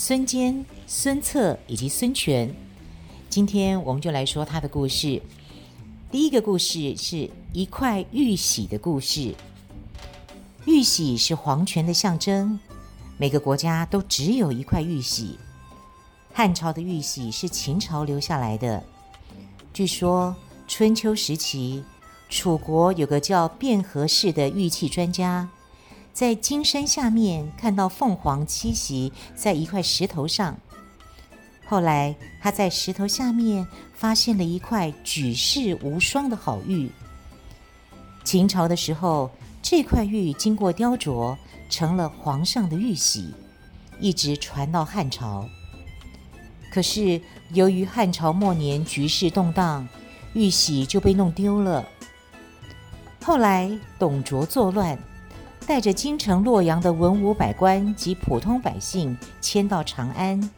孙坚、孙策以及孙权。今天我们就来说他的故事。第一个故事是一块玉玺的故事。玉玺是皇权的象征，每个国家都只有一块玉玺。汉朝的玉玺是秦朝留下来的。据说春秋时期，楚国有个叫卞和氏的玉器专家，在金山下面看到凤凰栖息在一块石头上。后来，他在石头下面发现了一块举世无双的好玉。秦朝的时候，这块玉经过雕琢，成了皇上的玉玺，一直传到汉朝。可是，由于汉朝末年局势动荡，玉玺就被弄丢了。后来，董卓作乱，带着京城洛阳的文武百官及普通百姓迁到长安。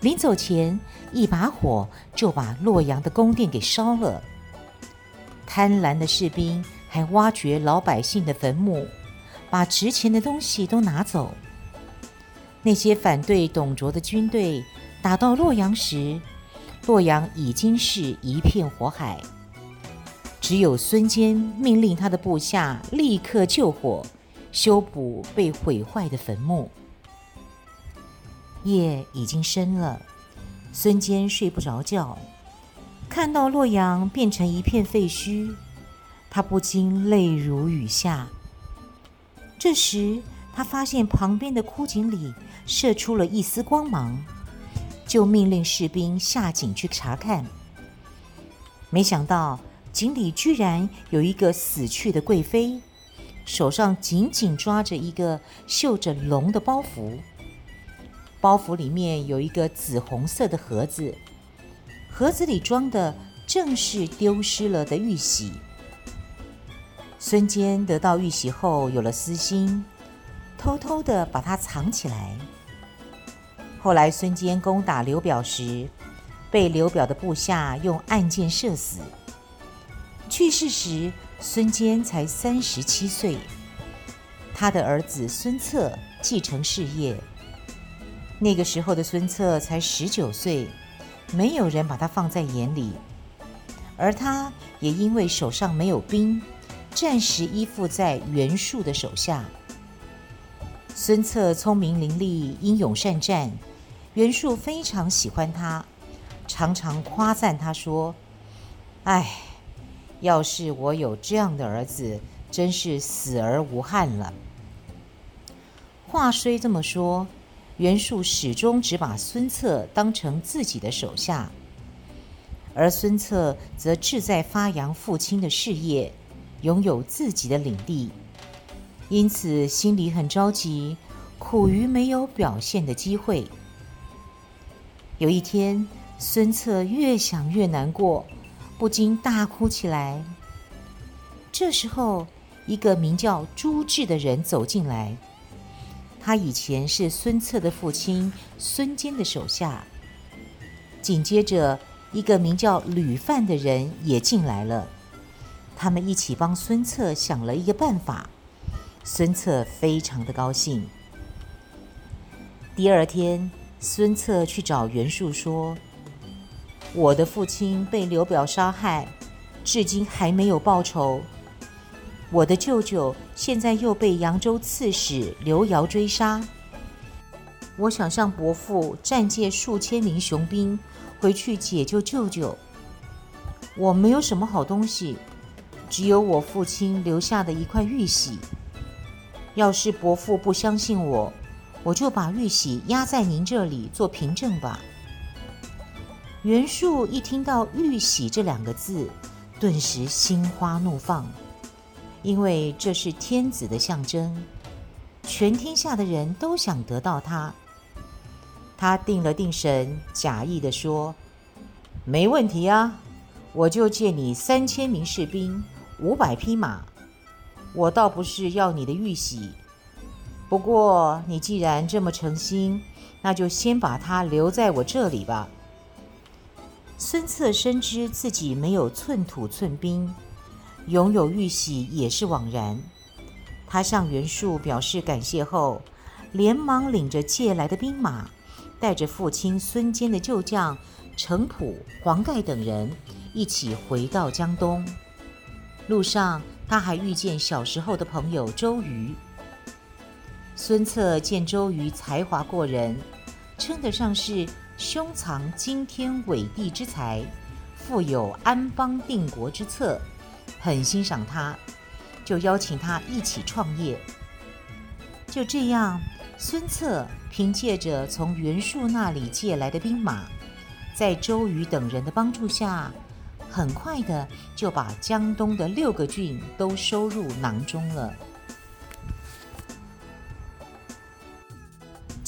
临走前，一把火就把洛阳的宫殿给烧了。贪婪的士兵还挖掘老百姓的坟墓，把值钱的东西都拿走。那些反对董卓的军队打到洛阳时，洛阳已经是一片火海。只有孙坚命令他的部下立刻救火，修补被毁坏的坟墓。夜已经深了，孙坚睡不着觉，看到洛阳变成一片废墟，他不禁泪如雨下。这时，他发现旁边的枯井里射出了一丝光芒，就命令士兵下井去查看。没想到，井里居然有一个死去的贵妃，手上紧紧抓着一个绣着龙的包袱。包袱里面有一个紫红色的盒子，盒子里装的正是丢失了的玉玺。孙坚得到玉玺后有了私心，偷偷地把它藏起来。后来孙坚攻打刘表时，被刘表的部下用暗箭射死。去世时，孙坚才三十七岁。他的儿子孙策继承事业。那个时候的孙策才十九岁，没有人把他放在眼里，而他也因为手上没有兵，暂时依附在袁术的手下。孙策聪明伶俐，英勇善战，袁术非常喜欢他，常常夸赞他说：“哎，要是我有这样的儿子，真是死而无憾了。”话虽这么说。袁术始终只把孙策当成自己的手下，而孙策则志在发扬父亲的事业，拥有自己的领地，因此心里很着急，苦于没有表现的机会。有一天，孙策越想越难过，不禁大哭起来。这时候，一个名叫朱治的人走进来。他以前是孙策的父亲孙坚的手下。紧接着，一个名叫吕范的人也进来了。他们一起帮孙策想了一个办法。孙策非常的高兴。第二天，孙策去找袁术说：“我的父亲被刘表杀害，至今还没有报仇。”我的舅舅现在又被扬州刺史刘繇追杀，我想向伯父暂借数千名雄兵回去解救舅舅。我没有什么好东西，只有我父亲留下的一块玉玺。要是伯父不相信我，我就把玉玺压在您这里做凭证吧。袁术一听到“玉玺”这两个字，顿时心花怒放。因为这是天子的象征，全天下的人都想得到它。他定了定神，假意地说：“没问题啊，我就借你三千名士兵，五百匹马。我倒不是要你的玉玺，不过你既然这么诚心，那就先把它留在我这里吧。”孙策深知自己没有寸土寸兵，拥有玉玺也是枉然。他向袁术表示感谢后，连忙领着借来的兵马。带着父亲孙坚的旧将程普、黄盖等人一起回到江东。路上，他还遇见小时候的朋友周瑜。孙策见周瑜才华过人，称得上是胸藏惊天伟地之才，富有安邦定国之策，很欣赏他，就邀请他一起创业。就这样。孙策凭借着从袁术那里借来的兵马，在周瑜等人的帮助下，很快的就把江东的六个郡都收入囊中了。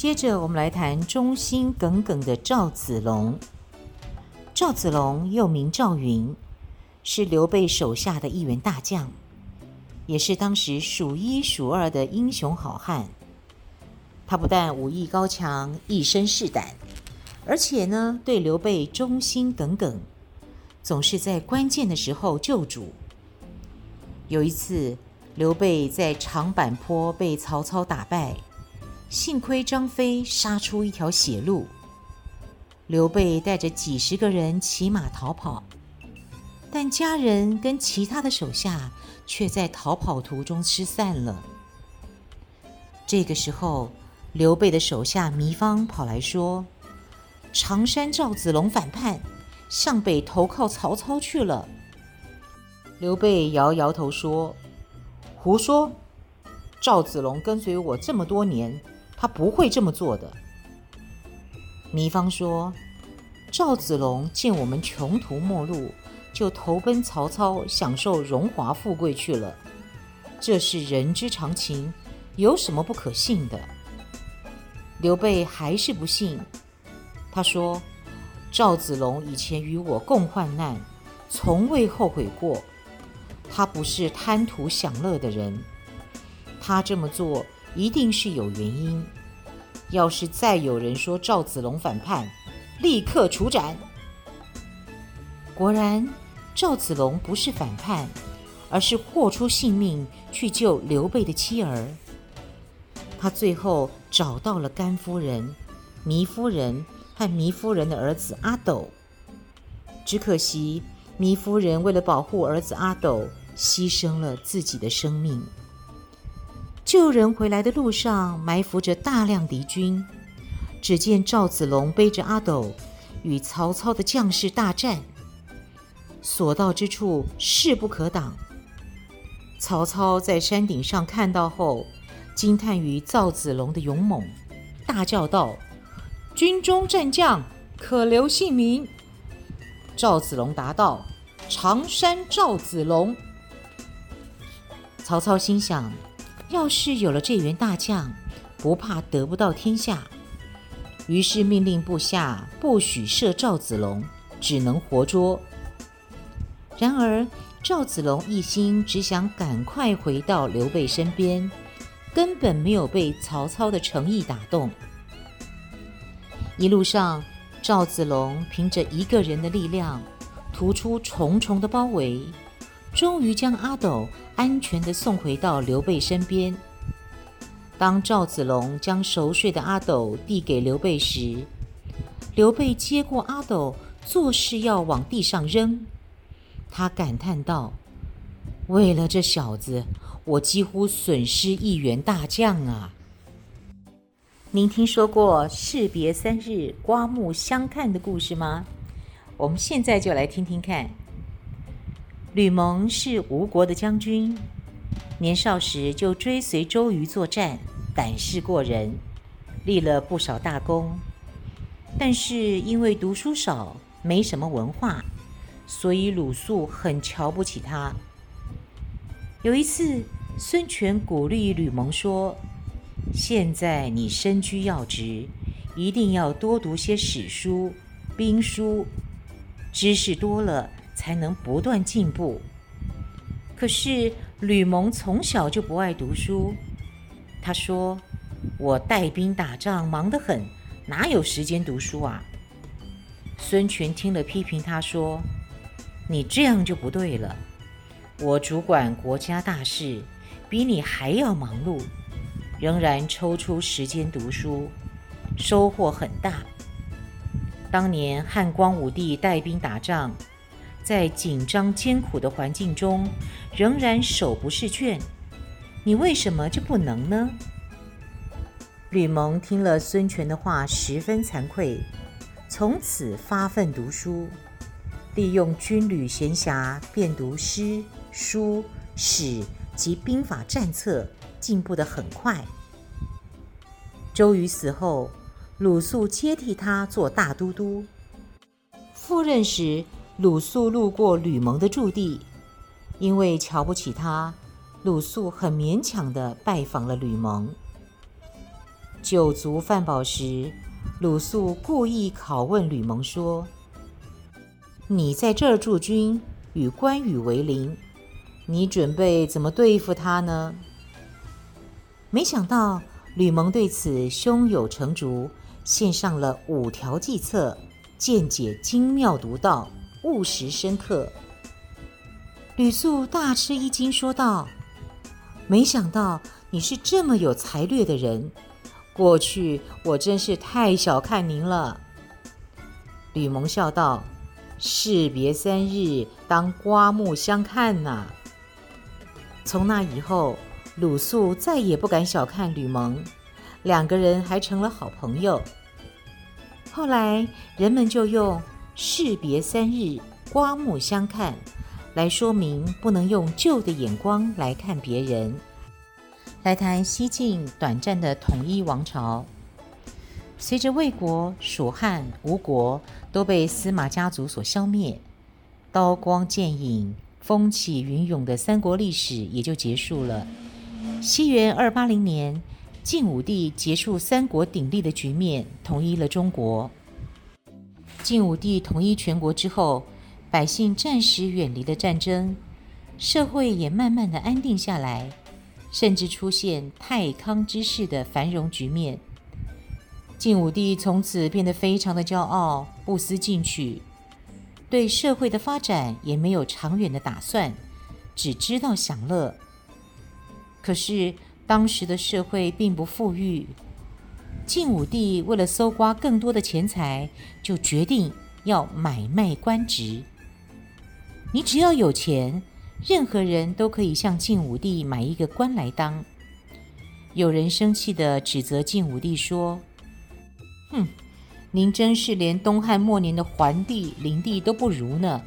接着，我们来谈忠心耿耿的赵子龙。赵子龙又名赵云，是刘备手下的一员大将，也是当时数一数二的英雄好汉。他不但武艺高强、一身是胆，而且呢，对刘备忠心耿耿，总是在关键的时候救主。有一次，刘备在长坂坡被曹操打败，幸亏张飞杀出一条血路，刘备带着几十个人骑马逃跑，但家人跟其他的手下却在逃跑途中失散了。这个时候，刘备的手下糜芳跑来说：“常山赵子龙反叛，向北投靠曹操去了。”刘备摇摇头说：“胡说！赵子龙跟随我这么多年，他不会这么做的。”糜芳说：“赵子龙见我们穷途末路，就投奔曹操，享受荣华富贵去了。这是人之常情，有什么不可信的？”刘备还是不信，他说：“赵子龙以前与我共患难，从未后悔过。他不是贪图享乐的人，他这么做一定是有原因。要是再有人说赵子龙反叛，立刻处斩。”果然，赵子龙不是反叛，而是豁出性命去救刘备的妻儿。他最后找到了甘夫人、糜夫人和糜夫人的儿子阿斗，只可惜糜夫人为了保护儿子阿斗，牺牲了自己的生命。救人回来的路上，埋伏着大量敌军。只见赵子龙背着阿斗，与曹操的将士大战，所到之处势不可挡。曹操在山顶上看到后，惊叹于赵子龙的勇猛，大叫道：“军中战将，可留姓名？”赵子龙答道：“常山赵子龙。”曹操心想：要是有了这员大将，不怕得不到天下。于是命令部下不许射赵子龙，只能活捉。然而赵子龙一心只想赶快回到刘备身边。根本没有被曹操的诚意打动。一路上，赵子龙凭着一个人的力量，突出重重的包围，终于将阿斗安全地送回到刘备身边。当赵子龙将熟睡的阿斗递给刘备时，刘备接过阿斗，作势要往地上扔。他感叹道：“为了这小子。”我几乎损失一员大将啊！您听说过士别三日，刮目相看的故事吗？我们现在就来听听看。吕蒙是吴国的将军，年少时就追随周瑜作战，胆识过人，立了不少大功。但是因为读书少，没什么文化，所以鲁肃很瞧不起他。有一次，孙权鼓励吕蒙说：“现在你身居要职，一定要多读些史书、兵书，知识多了才能不断进步。可是吕蒙从小就不爱读书，他说：“我带兵打仗忙得很，哪有时间读书啊？”孙权听了批评他说：“你这样就不对了，我主管国家大事，比你还要忙碌。”仍然抽出时间读书，收获很大。当年汉光武帝带兵打仗，在紧张艰苦的环境中，仍然手不释卷。你为什么就不能呢？吕蒙听了孙权的话，十分惭愧，从此发奋读书，利用军旅闲暇，遍读诗、书、史及兵法战策。进步得很快。周瑜死后，鲁肃接替他做大都督。赴任时，鲁肃路过吕蒙的驻地，因为瞧不起他，鲁肃很勉强地拜访了吕蒙。酒足饭饱时，鲁肃故意拷问吕蒙说：“你在这儿驻军，与关羽为邻，你准备怎么对付他呢？”没想到吕蒙对此胸有成竹，献上了五条计策，见解精妙独到，务实深刻。吕肃大吃一惊，说道：“没想到你是这么有才略的人，过去我真是太小看您了。”吕蒙笑道：“士别三日，当刮目相看呐。”从那以后。鲁肃再也不敢小看吕蒙，两个人还成了好朋友。后来人们就用“士别三日，刮目相看”来说明不能用旧的眼光来看别人。来谈西晋短暂的统一王朝，随着魏国、蜀汉、吴国都被司马家族所消灭，刀光剑影、风起云涌的三国历史也就结束了。西元二八零年，晋武帝结束三国鼎立的局面，统一了中国。晋武帝统一全国之后，百姓暂时远离了战争，社会也慢慢的安定下来，甚至出现太康之势的繁荣局面。晋武帝从此变得非常的骄傲，不思进取，对社会的发展也没有长远的打算，只知道享乐。可是当时的社会并不富裕，晋武帝为了搜刮更多的钱财，就决定要买卖官职。你只要有钱，任何人都可以向晋武帝买一个官来当。有人生气地指责晋武帝说：“哼，您真是连东汉末年的桓帝、灵帝都不如呢。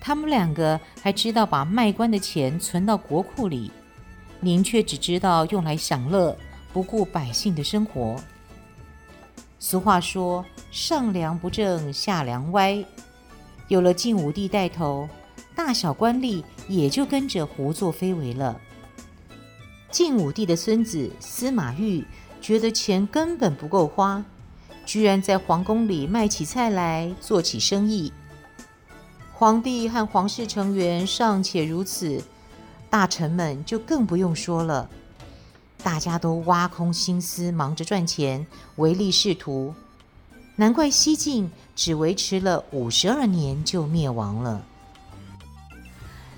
他们两个还知道把卖官的钱存到国库里。”您却只知道用来享乐，不顾百姓的生活。俗话说：“上梁不正下梁歪。”有了晋武帝带头，大小官吏也就跟着胡作非为了。晋武帝的孙子司马昱觉得钱根本不够花，居然在皇宫里卖起菜来，做起生意。皇帝和皇室成员尚且如此。大臣们就更不用说了，大家都挖空心思忙着赚钱，唯利是图。难怪西晋只维持了五十二年就灭亡了。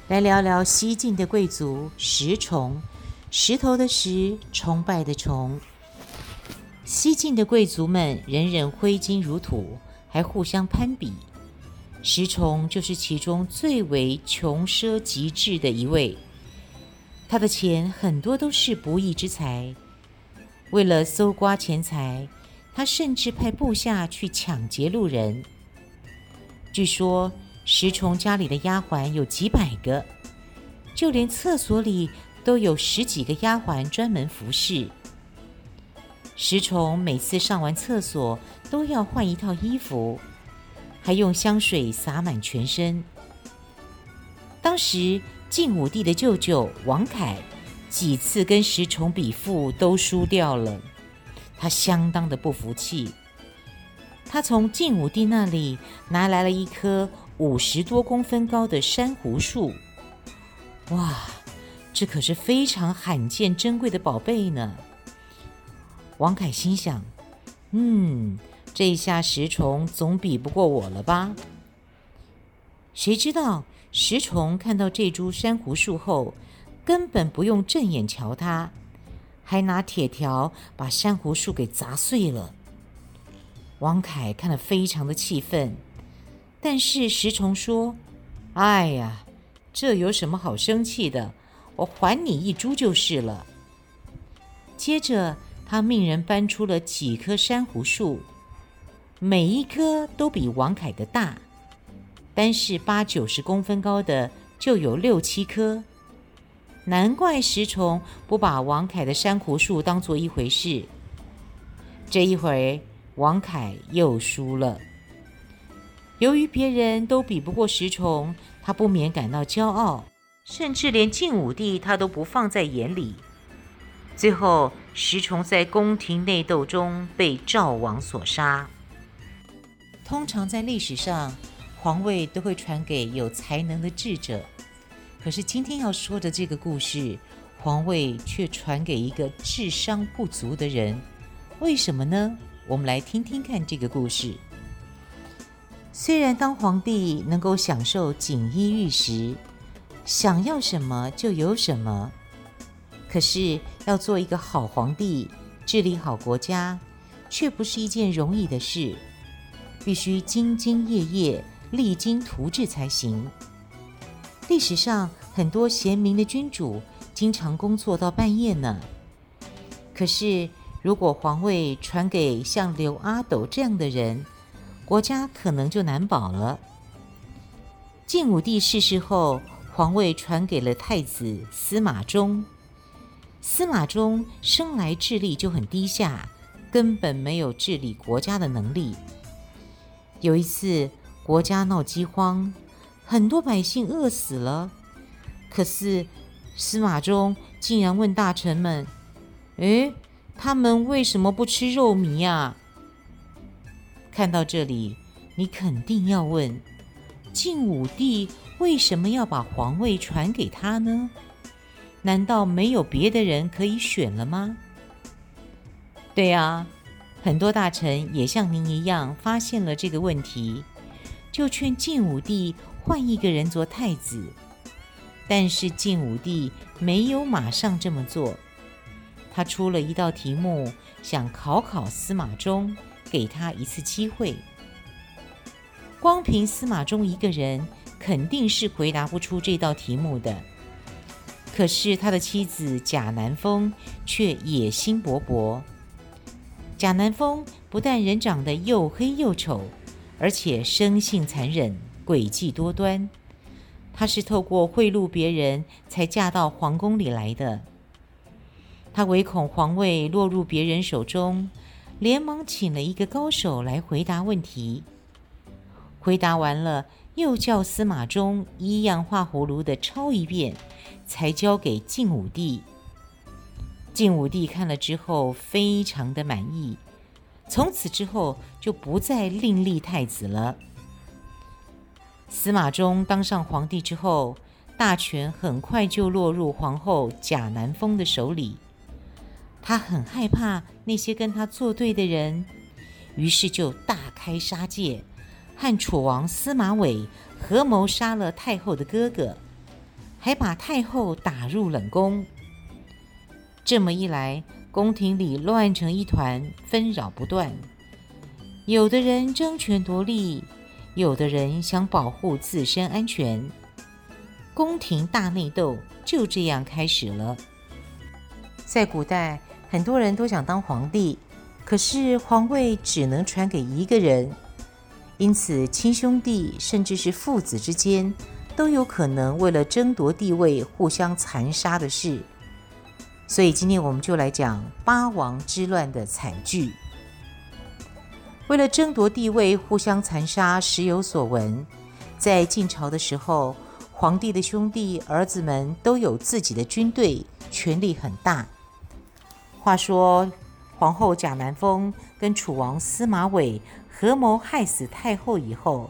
来聊聊西晋的贵族石崇，石头的石，崇拜的崇。西晋的贵族们人人挥金如土，还互相攀比。石崇就是其中最为穷奢极致的一位。他的钱很多都是不义之财，为了搜刮钱财，他甚至派部下去抢劫路人。据说石崇家里的丫鬟有几百个，就连厕所里都有十几个丫鬟专门服侍。石崇每次上完厕所都要换一套衣服，还用香水洒满全身。当时。晋武帝的舅舅王恺几次跟石崇比富都输掉了，他相当的不服气，他从晋武帝那里拿来了一棵五十多公分高的珊瑚树。哇，这可是非常罕见珍贵的宝贝呢！王凯心想：“嗯，这下石崇总比不过我了吧？”谁知道石崇看到这株珊瑚树后，根本不用正眼瞧它，还拿铁条把珊瑚树给砸碎了。王凯看了非常的气愤，但是石崇说：“哎呀，这有什么好生气的？我还你一株就是了。”接着。他命人搬出了几棵珊瑚树，每一棵都比王凯的大，单是八九十公分高的就有六七棵。难怪石崇不把王凯的珊瑚树当做一回事。这一回，王凯又输了。由于别人都比不过石崇，他不免感到骄傲，甚至连晋武帝他都不放在眼里。最后，石崇在宫廷内斗中被赵王所杀。通常在历史上，皇位都会传给有才能的智者，可是今天要说的这个故事，皇位却传给一个智商不足的人。为什么呢？我们来听听看这个故事。虽然当皇帝能够享受锦衣玉食，想要什么就有什么。可是要做一个好皇帝，治理好国家，却不是一件容易的事，必须兢兢业业、励精图治才行。历史上很多贤明的君主，经常工作到半夜呢。可是如果皇位传给像刘阿斗这样的人，国家可能就难保了。晋武帝逝世后，皇位传给了太子司马衷。司马衷生来智力就很低下，根本没有治理国家的能力。有一次，国家闹饥荒，很多百姓饿死了。可是，司马衷竟然问大臣们：“诶，他们为什么不吃肉糜呀？”看到这里，你肯定要问：晋武帝为什么要把皇位传给他呢？难道没有别的人可以选了吗？对呀，很多大臣也像您一样发现了这个问题，就劝晋武帝换一个人做太子。但是晋武帝没有马上这么做，他出了一道题目，想考考司马衷，给他一次机会。光凭司马衷一个人，肯定是回答不出这道题目的。可是他的妻子贾南风却野心勃勃。贾南风不但人长得又黑又丑，而且生性残忍、诡计多端。她是透过贿赂别人才嫁到皇宫里来的。她唯恐皇位落入别人手中，连忙请了一个高手来回答问题。回答完了，又叫司马衷一样画葫芦的抄一遍。才交给晋武帝。晋武帝看了之后，非常的满意。从此之后，就不再另立太子了。司马衷当上皇帝之后，大权很快就落入皇后贾南风的手里。他很害怕那些跟他作对的人，于是就大开杀戒，和楚王司马纬合谋杀了太后的哥哥。还把太后打入冷宫。这么一来，宫廷里乱成一团，纷扰不断。有的人争权夺利，有的人想保护自身安全。宫廷大内斗就这样开始了。在古代，很多人都想当皇帝，可是皇位只能传给一个人，因此亲兄弟甚至是父子之间。都有可能为了争夺地位互相残杀的事，所以今天我们就来讲八王之乱的惨剧。为了争夺地位互相残杀，时有所闻。在晋朝的时候，皇帝的兄弟儿子们都有自己的军队，权力很大。话说皇后贾南风跟楚王司马纬合谋害死太后以后，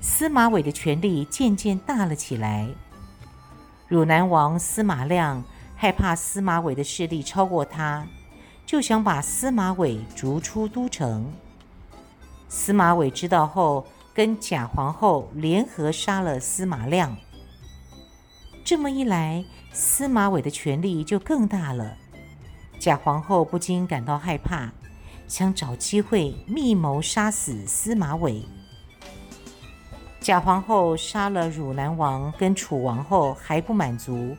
司马纬的权力渐渐大了起来。汝南王司马亮害怕司马伟的势力超过他，就想把司马伟逐出都城。司马伟知道后，跟贾皇后联合杀了司马亮。这么一来，司马伟的权力就更大了。贾皇后不禁感到害怕，想找机会密谋杀死司马伟。贾皇后杀了汝南王跟楚王后还不满足，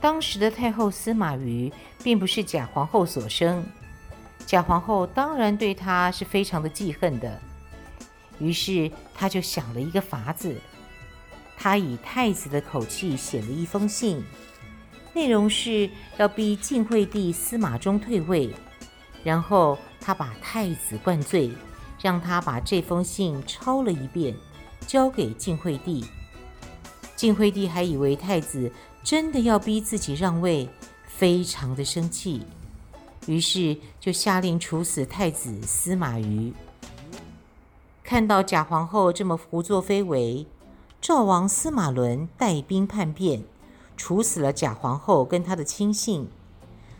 当时的太后司马瑜并不是贾皇后所生，贾皇后当然对她是非常的记恨的。于是她就想了一个法子，她以太子的口气写了一封信，内容是要逼晋惠帝司马衷退位，然后她把太子灌醉，让他把这封信抄了一遍。交给晋惠帝，晋惠帝还以为太子真的要逼自己让位，非常的生气，于是就下令处死太子司马瑜。看到贾皇后这么胡作非为，赵王司马伦带兵叛变，处死了贾皇后跟他的亲信，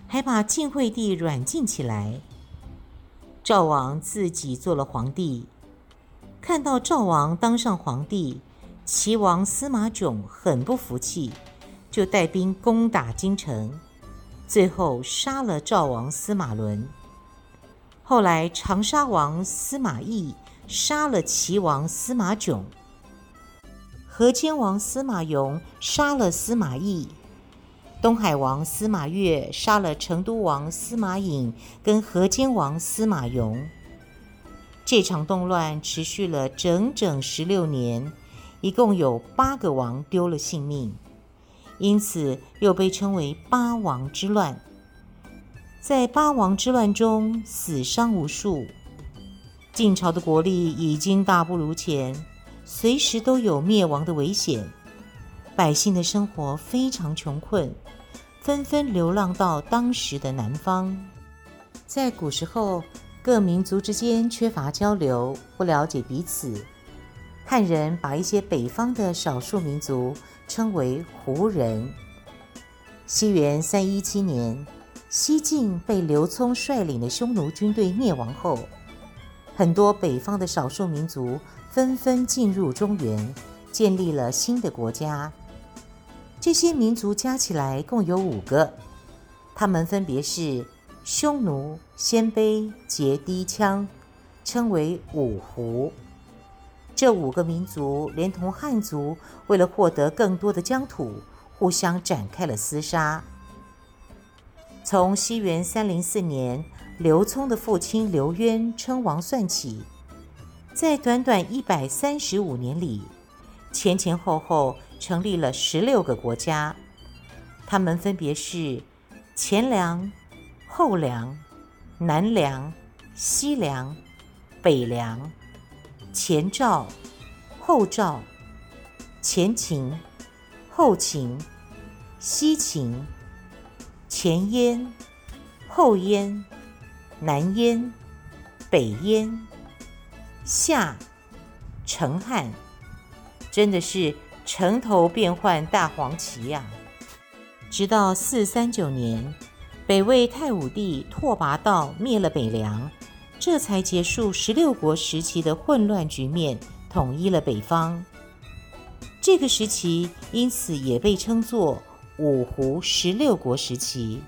还把晋惠帝软禁起来。赵王自己做了皇帝。看到赵王当上皇帝，齐王司马冏很不服气，就带兵攻打京城，最后杀了赵王司马伦。后来长沙王司马懿杀了齐王司马冏，河间王司马顒杀了司马懿，东海王司马越杀了成都王司马颖跟河间王司马顒。这场动乱持续了整整十六年，一共有八个王丢了性命，因此又被称为八王之乱。在八王之乱中，死伤无数。晋朝的国力已经大不如前，随时都有灭亡的危险，百姓的生活非常穷困，纷纷流浪到当时的南方。在古时候，各民族之间缺乏交流，不了解彼此。汉人把一些北方的少数民族称为胡人。西元三一七年，西晋被刘聪率领的匈奴军队灭亡后，很多北方的少数民族纷纷进入中原，建立了新的国家。这些民族加起来共有五个，他们分别是。匈奴、鲜卑、羯、氐、羌，称为五胡。这五个民族连同汉族，为了获得更多的疆土，互相展开了厮杀。从西元三零四年，刘聪的父亲刘渊称王算起，在短短一百三十五年里，前前后后成立了十六个国家，他们分别是前凉。后凉、南凉、西凉、北凉、前赵、后赵、前秦、后秦、西秦、前燕、后燕、南燕、北燕、夏、成汉，真的是城头变换大黄旗呀！直到四三九年。北魏太武帝拓跋道灭了北凉，这才结束十六国时期的混乱局面，统一了北方。这个时期因此也被称作五胡十六国时期。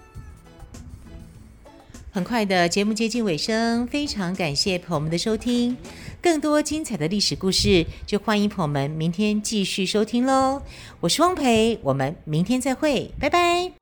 很快的节目接近尾声，非常感谢朋友们的收听。更多精彩的历史故事，就欢迎朋友们明天继续收听喽。我是汪培，我们明天再会，拜拜。